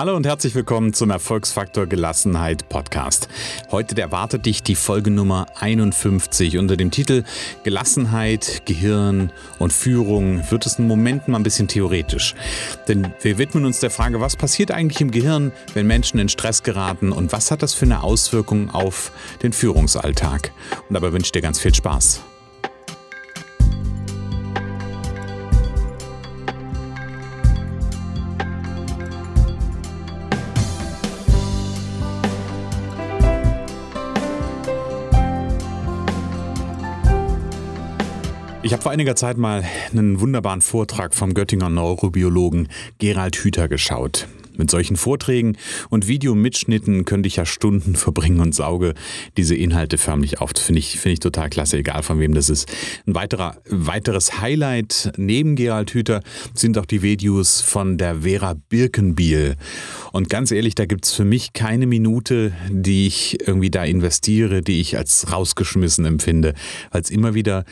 Hallo und herzlich willkommen zum Erfolgsfaktor Gelassenheit Podcast. Heute erwartet dich die Folge Nummer 51 unter dem Titel Gelassenheit, Gehirn und Führung. Wird es in Momenten mal ein bisschen theoretisch. Denn wir widmen uns der Frage, was passiert eigentlich im Gehirn, wenn Menschen in Stress geraten und was hat das für eine Auswirkung auf den Führungsalltag. Und dabei wünsche ich dir ganz viel Spaß. Ich habe vor einiger Zeit mal einen wunderbaren Vortrag vom Göttinger Neurobiologen Gerald Hüther geschaut. Mit solchen Vorträgen und Videomitschnitten könnte ich ja Stunden verbringen und sauge diese Inhalte förmlich auf. Finde ich, finde ich total klasse, egal von wem das ist. Ein weiterer, weiteres Highlight neben Gerald Hüther sind auch die Videos von der Vera Birkenbiel. Und ganz ehrlich, da gibt es für mich keine Minute, die ich irgendwie da investiere, die ich als rausgeschmissen empfinde, weil es immer wieder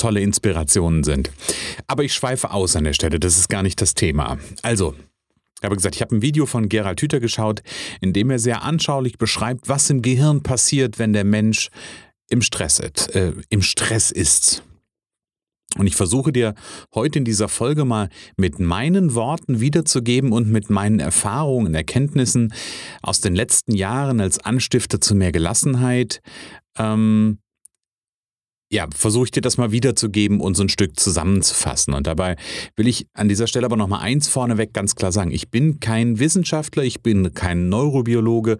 tolle Inspirationen sind. Aber ich schweife aus an der Stelle, das ist gar nicht das Thema. Also, ich habe gesagt, ich habe ein Video von Gerald Hüther geschaut, in dem er sehr anschaulich beschreibt, was im Gehirn passiert, wenn der Mensch im Stress, äh, im Stress ist. Und ich versuche dir heute in dieser Folge mal mit meinen Worten wiederzugeben und mit meinen Erfahrungen, Erkenntnissen aus den letzten Jahren als Anstifter zu mehr Gelassenheit, ähm, ja, versuche ich dir das mal wiederzugeben und so ein Stück zusammenzufassen. Und dabei will ich an dieser Stelle aber nochmal eins vorneweg ganz klar sagen. Ich bin kein Wissenschaftler, ich bin kein Neurobiologe.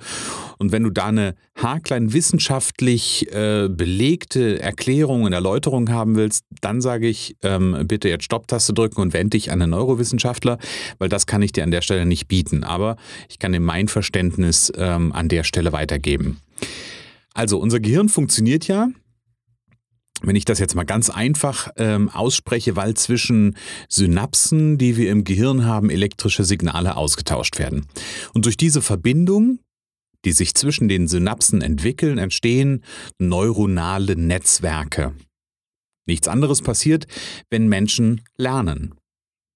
Und wenn du da eine haarklein wissenschaftlich äh, belegte Erklärung und Erläuterung haben willst, dann sage ich, ähm, bitte jetzt Stopptaste drücken und wende dich an einen Neurowissenschaftler, weil das kann ich dir an der Stelle nicht bieten. Aber ich kann dir mein Verständnis ähm, an der Stelle weitergeben. Also unser Gehirn funktioniert ja wenn ich das jetzt mal ganz einfach ähm, ausspreche, weil zwischen Synapsen, die wir im Gehirn haben, elektrische Signale ausgetauscht werden. Und durch diese Verbindung, die sich zwischen den Synapsen entwickeln, entstehen neuronale Netzwerke. Nichts anderes passiert, wenn Menschen lernen.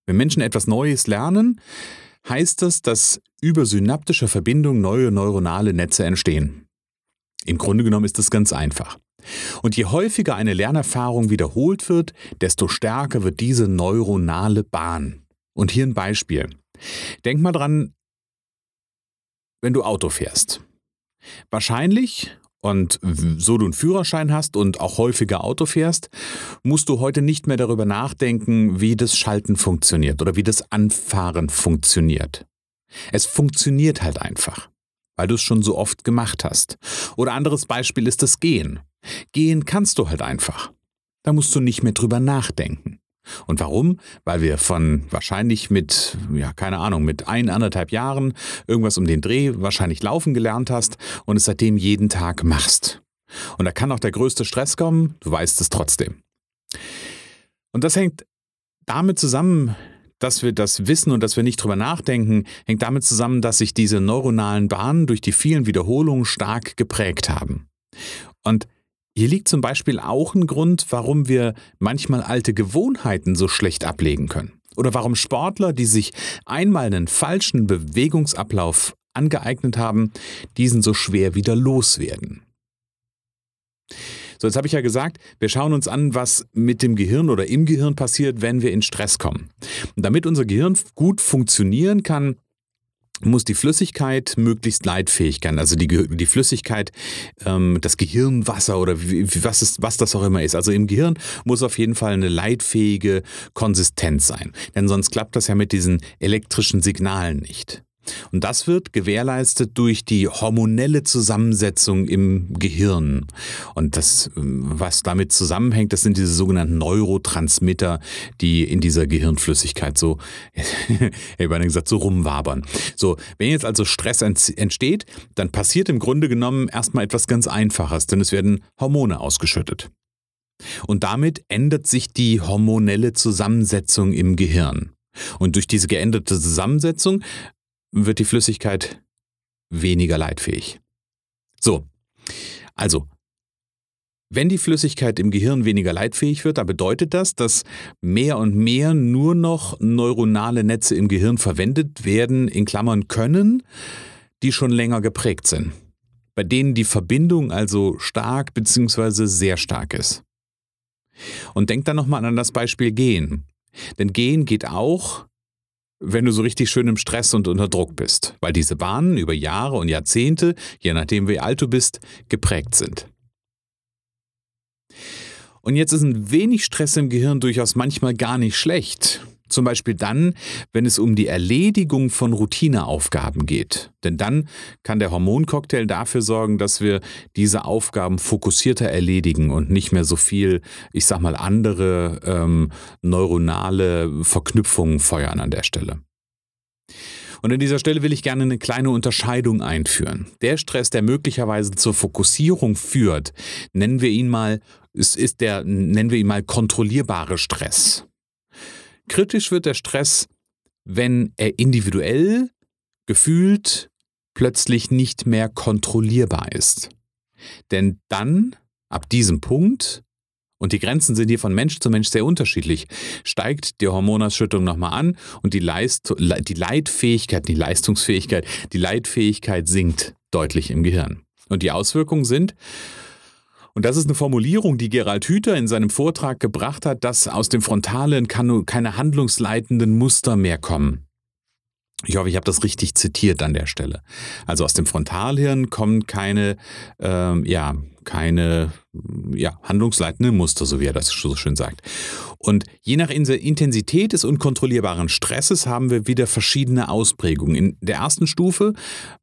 Wenn Menschen etwas Neues lernen, heißt das, dass über synaptische Verbindungen neue neuronale Netze entstehen. Im Grunde genommen ist das ganz einfach. Und je häufiger eine Lernerfahrung wiederholt wird, desto stärker wird diese neuronale Bahn. Und hier ein Beispiel. Denk mal dran, wenn du Auto fährst. Wahrscheinlich, und so du einen Führerschein hast und auch häufiger Auto fährst, musst du heute nicht mehr darüber nachdenken, wie das Schalten funktioniert oder wie das Anfahren funktioniert. Es funktioniert halt einfach, weil du es schon so oft gemacht hast. Oder anderes Beispiel ist das Gehen. Gehen kannst du halt einfach. Da musst du nicht mehr drüber nachdenken. Und warum? Weil wir von wahrscheinlich mit, ja, keine Ahnung, mit ein, anderthalb Jahren irgendwas um den Dreh wahrscheinlich laufen gelernt hast und es seitdem jeden Tag machst. Und da kann auch der größte Stress kommen, du weißt es trotzdem. Und das hängt damit zusammen, dass wir das wissen und dass wir nicht drüber nachdenken, hängt damit zusammen, dass sich diese neuronalen Bahnen durch die vielen Wiederholungen stark geprägt haben. Und hier liegt zum Beispiel auch ein Grund, warum wir manchmal alte Gewohnheiten so schlecht ablegen können. Oder warum Sportler, die sich einmal einen falschen Bewegungsablauf angeeignet haben, diesen so schwer wieder loswerden. So, jetzt habe ich ja gesagt, wir schauen uns an, was mit dem Gehirn oder im Gehirn passiert, wenn wir in Stress kommen. Und damit unser Gehirn gut funktionieren kann, muss die Flüssigkeit möglichst leitfähig sein. Also die, die Flüssigkeit, ähm, das Gehirnwasser oder wie, was, ist, was das auch immer ist. Also im Gehirn muss auf jeden Fall eine leitfähige Konsistenz sein. Denn sonst klappt das ja mit diesen elektrischen Signalen nicht. Und das wird gewährleistet durch die hormonelle Zusammensetzung im Gehirn. Und das, ähm, was damit zusammenhängt, das sind diese sogenannten Neurotransmitter, die in dieser Gehirnflüssigkeit so, ich habe gesagt, so rumwabern. So, wenn jetzt also Stress entsteht, dann passiert im Grunde genommen erstmal etwas ganz Einfaches, denn es werden Hormone ausgeschüttet. Und damit ändert sich die hormonelle Zusammensetzung im Gehirn. Und durch diese geänderte Zusammensetzung wird die wenn die Flüssigkeit im Gehirn weniger leitfähig wird, dann bedeutet das, dass mehr und mehr nur noch neuronale Netze im Gehirn verwendet werden, in Klammern können, die schon länger geprägt sind. Bei denen die Verbindung also stark bzw. sehr stark ist. Und denk dann nochmal an das Beispiel Gehen. Denn Gehen geht auch, wenn du so richtig schön im Stress und unter Druck bist, weil diese Bahnen über Jahre und Jahrzehnte, je nachdem wie alt du bist, geprägt sind. Und jetzt ist ein wenig Stress im Gehirn durchaus manchmal gar nicht schlecht. Zum Beispiel dann, wenn es um die Erledigung von Routineaufgaben geht. Denn dann kann der Hormoncocktail dafür sorgen, dass wir diese Aufgaben fokussierter erledigen und nicht mehr so viel, ich sag mal, andere ähm, neuronale Verknüpfungen feuern an der Stelle. Und an dieser Stelle will ich gerne eine kleine Unterscheidung einführen. Der Stress, der möglicherweise zur Fokussierung führt, nennen wir ihn mal, ist der, nennen wir ihn mal kontrollierbare Stress. Kritisch wird der Stress, wenn er individuell, gefühlt, plötzlich nicht mehr kontrollierbar ist. Denn dann, ab diesem Punkt, und die Grenzen sind hier von Mensch zu Mensch sehr unterschiedlich. Steigt die Hormonausschüttung nochmal an und die, Leist die Leitfähigkeit, die Leistungsfähigkeit, die Leitfähigkeit sinkt deutlich im Gehirn. Und die Auswirkungen sind, und das ist eine Formulierung, die Gerald Hüther in seinem Vortrag gebracht hat, dass aus dem Frontalen keine handlungsleitenden Muster mehr kommen. Ich hoffe, ich habe das richtig zitiert an der Stelle. Also aus dem Frontalhirn kommen keine, ähm, ja, keine ja, handlungsleitenden Muster, so wie er das so schön sagt. Und je nach Intensität des unkontrollierbaren Stresses haben wir wieder verschiedene Ausprägungen. In der ersten Stufe,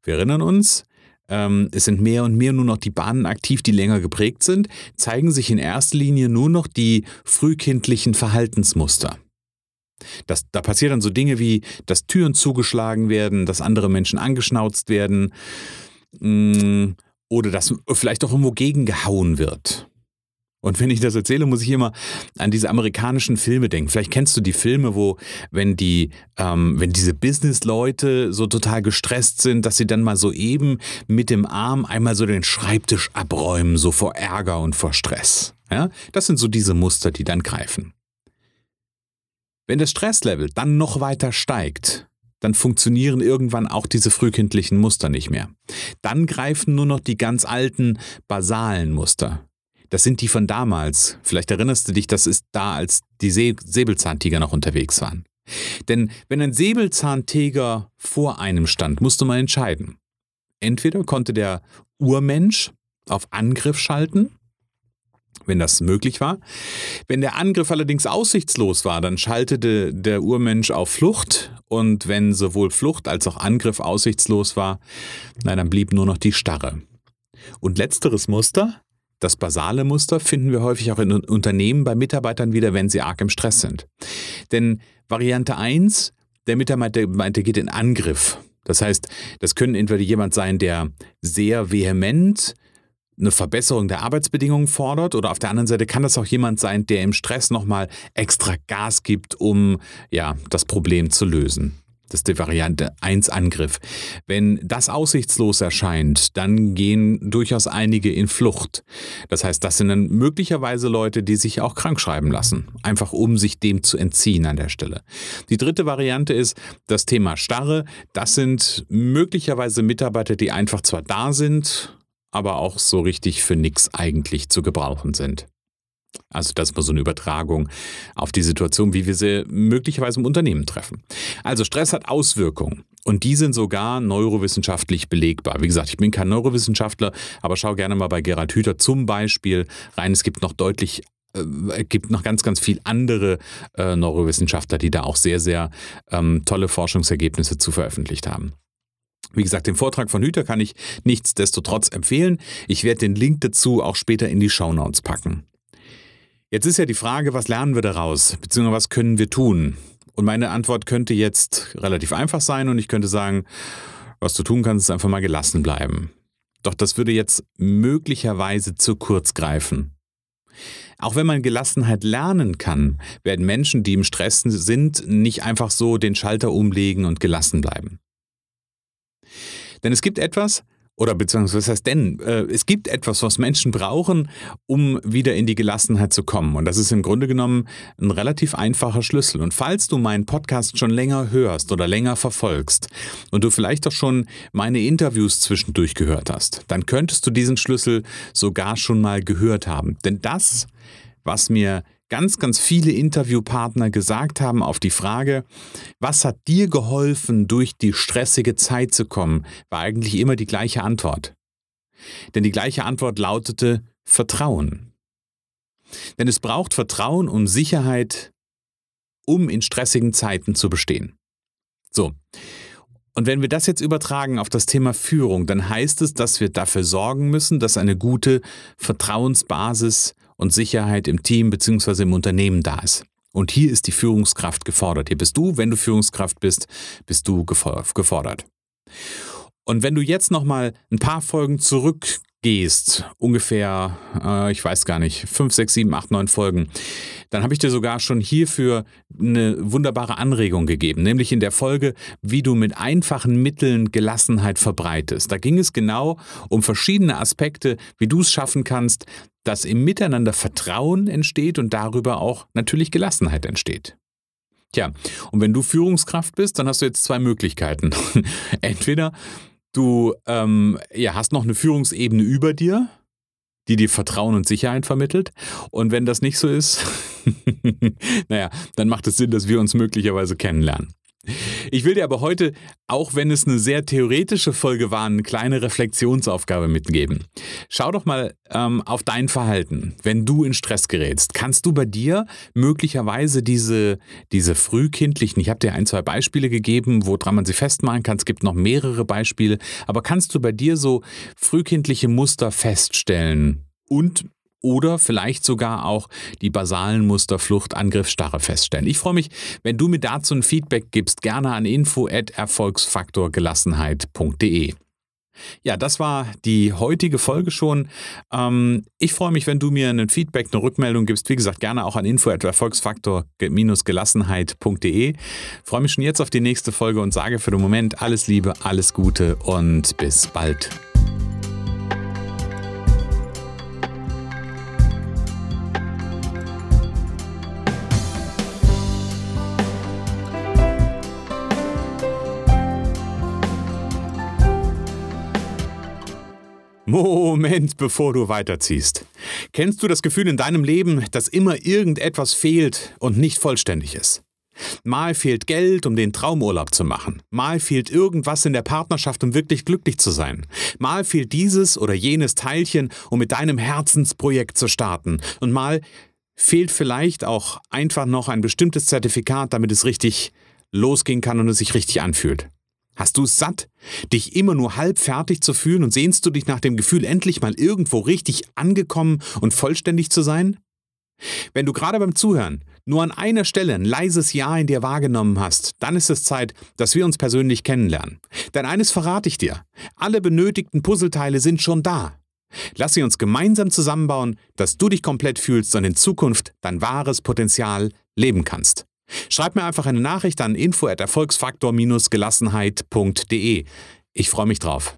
wir erinnern uns, ähm, es sind mehr und mehr nur noch die Bahnen aktiv, die länger geprägt sind, zeigen sich in erster Linie nur noch die frühkindlichen Verhaltensmuster. Das, da passieren dann so Dinge wie, dass Türen zugeschlagen werden, dass andere Menschen angeschnauzt werden mh, mm, oder dass vielleicht auch irgendwo gegengehauen wird. Und wenn ich das erzähle, muss ich immer an diese amerikanischen Filme denken. Vielleicht kennst du die Filme, wo, wenn die, ähm, wenn diese Business-Leute so total gestresst sind, dass sie dann mal so eben mit dem Arm einmal so den Schreibtisch abräumen, so vor Ärger und vor Stress. Ja? Das sind so diese Muster, die dann greifen. Wenn das Stresslevel dann noch weiter steigt, dann funktionieren irgendwann auch diese frühkindlichen Muster nicht mehr. Dann greifen nur noch die ganz alten, basalen Muster. Das sind die von damals. Vielleicht erinnerst du dich, das ist da, als die Säbelzahntiger noch unterwegs waren. Denn wenn ein Säbelzahntiger vor einem stand, musste man entscheiden. Entweder konnte der Urmensch auf Angriff schalten wenn das möglich war. Wenn der Angriff allerdings aussichtslos war, dann schaltete der Urmensch auf Flucht und wenn sowohl Flucht als auch Angriff aussichtslos war, na, dann blieb nur noch die Starre. Und letzteres Muster, das basale Muster, finden wir häufig auch in Unternehmen bei Mitarbeitern wieder, wenn sie arg im Stress sind. Denn Variante 1, der Mitarbeiter geht in Angriff. Das heißt, das können entweder jemand sein, der sehr vehement eine Verbesserung der Arbeitsbedingungen fordert oder auf der anderen Seite kann das auch jemand sein, der im Stress nochmal extra Gas gibt, um ja, das Problem zu lösen. Das ist die Variante 1 Angriff. Wenn das aussichtslos erscheint, dann gehen durchaus einige in Flucht. Das heißt, das sind dann möglicherweise Leute, die sich auch krank schreiben lassen, einfach um sich dem zu entziehen an der Stelle. Die dritte Variante ist das Thema Starre. Das sind möglicherweise Mitarbeiter, die einfach zwar da sind, aber auch so richtig für nichts eigentlich zu gebrauchen sind. Also das mal so eine Übertragung auf die Situation, wie wir sie möglicherweise im Unternehmen treffen. Also Stress hat Auswirkungen und die sind sogar neurowissenschaftlich belegbar. Wie gesagt, ich bin kein Neurowissenschaftler, aber schau gerne mal bei Gerald Hüther zum Beispiel rein. Es gibt noch deutlich äh, gibt noch ganz, ganz viel andere äh, Neurowissenschaftler, die da auch sehr, sehr ähm, tolle Forschungsergebnisse zu veröffentlicht haben. Wie gesagt, den Vortrag von Hüter kann ich nichtsdestotrotz empfehlen. Ich werde den Link dazu auch später in die Shownotes packen. Jetzt ist ja die Frage, was lernen wir daraus, beziehungsweise was können wir tun? Und meine Antwort könnte jetzt relativ einfach sein und ich könnte sagen, was du tun kannst, ist einfach mal gelassen bleiben. Doch das würde jetzt möglicherweise zu kurz greifen. Auch wenn man Gelassenheit lernen kann, werden Menschen, die im Stress sind, nicht einfach so den Schalter umlegen und gelassen bleiben. Denn es gibt etwas, oder beziehungsweise was heißt denn? Äh, es gibt etwas, was Menschen brauchen, um wieder in die Gelassenheit zu kommen. Und das ist im Grunde genommen ein relativ einfacher Schlüssel. Und falls du meinen Podcast schon länger hörst oder länger verfolgst und du vielleicht auch schon meine Interviews zwischendurch gehört hast, dann könntest du diesen Schlüssel sogar schon mal gehört haben. Denn das, was mir ganz, ganz viele Interviewpartner gesagt haben auf die Frage, was hat dir geholfen, durch die stressige Zeit zu kommen, war eigentlich immer die gleiche Antwort. Denn die gleiche Antwort lautete Vertrauen. Denn es braucht Vertrauen und Sicherheit, um in stressigen Zeiten zu bestehen. So. Und wenn wir das jetzt übertragen auf das Thema Führung, dann heißt es, dass wir dafür sorgen müssen, dass eine gute Vertrauensbasis und Sicherheit im Team bzw. im Unternehmen da ist. Und hier ist die Führungskraft gefordert. Hier bist du, wenn du Führungskraft bist, bist du gefordert. Und wenn du jetzt noch mal ein paar Folgen zurück gehst, ungefähr, äh, ich weiß gar nicht, fünf, sechs, sieben, acht, neun Folgen, dann habe ich dir sogar schon hierfür eine wunderbare Anregung gegeben, nämlich in der Folge, wie du mit einfachen Mitteln Gelassenheit verbreitest. Da ging es genau um verschiedene Aspekte, wie du es schaffen kannst, dass im Miteinander Vertrauen entsteht und darüber auch natürlich Gelassenheit entsteht. Tja, und wenn du Führungskraft bist, dann hast du jetzt zwei Möglichkeiten. Entweder Du ähm, ja, hast noch eine Führungsebene über dir, die dir Vertrauen und Sicherheit vermittelt. Und wenn das nicht so ist, naja, dann macht es Sinn, dass wir uns möglicherweise kennenlernen. Ich will dir aber heute, auch wenn es eine sehr theoretische Folge war, eine kleine Reflexionsaufgabe mitgeben. Schau doch mal ähm, auf dein Verhalten. Wenn du in Stress gerätst, kannst du bei dir möglicherweise diese, diese frühkindlichen, ich habe dir ein, zwei Beispiele gegeben, woran man sie festmachen kann, es gibt noch mehrere Beispiele, aber kannst du bei dir so frühkindliche Muster feststellen? Und oder vielleicht sogar auch die basalen Muster Flucht, Angriffsstarre feststellen. Ich freue mich, wenn du mir dazu ein Feedback gibst, gerne an info@erfolgsfaktorgelassenheit.de. Ja, das war die heutige Folge schon. Ähm, ich freue mich, wenn du mir ein Feedback, eine Rückmeldung gibst. Wie gesagt, gerne auch an info@erfolgsfaktor-gelassenheit.de. Freue mich schon jetzt auf die nächste Folge und sage für den Moment alles Liebe, alles Gute und bis bald. Moment, bevor du weiterziehst. Kennst du das Gefühl in deinem Leben, dass immer irgendetwas fehlt und nicht vollständig ist? Mal fehlt Geld, um den Traumurlaub zu machen. Mal fehlt irgendwas in der Partnerschaft, um wirklich glücklich zu sein. Mal fehlt dieses oder jenes Teilchen, um mit deinem Herzensprojekt zu starten. Und mal fehlt vielleicht auch einfach noch ein bestimmtes Zertifikat, damit es richtig losgehen kann und es sich richtig anfühlt. Hast du es satt, dich immer nur halb fertig zu fühlen und sehnst du dich nach dem Gefühl, endlich mal irgendwo richtig angekommen und vollständig zu sein? Wenn du gerade beim Zuhören nur an einer Stelle ein leises Ja in dir wahrgenommen hast, dann ist es Zeit, dass wir uns persönlich kennenlernen. Denn eines verrate ich dir, alle benötigten Puzzleteile sind schon da. Lass sie uns gemeinsam zusammenbauen, dass du dich komplett fühlst und in Zukunft dein wahres Potenzial leben kannst. Schreib mir einfach eine Nachricht an info@erfolgsfaktor-gelassenheit.de. Ich freue mich drauf.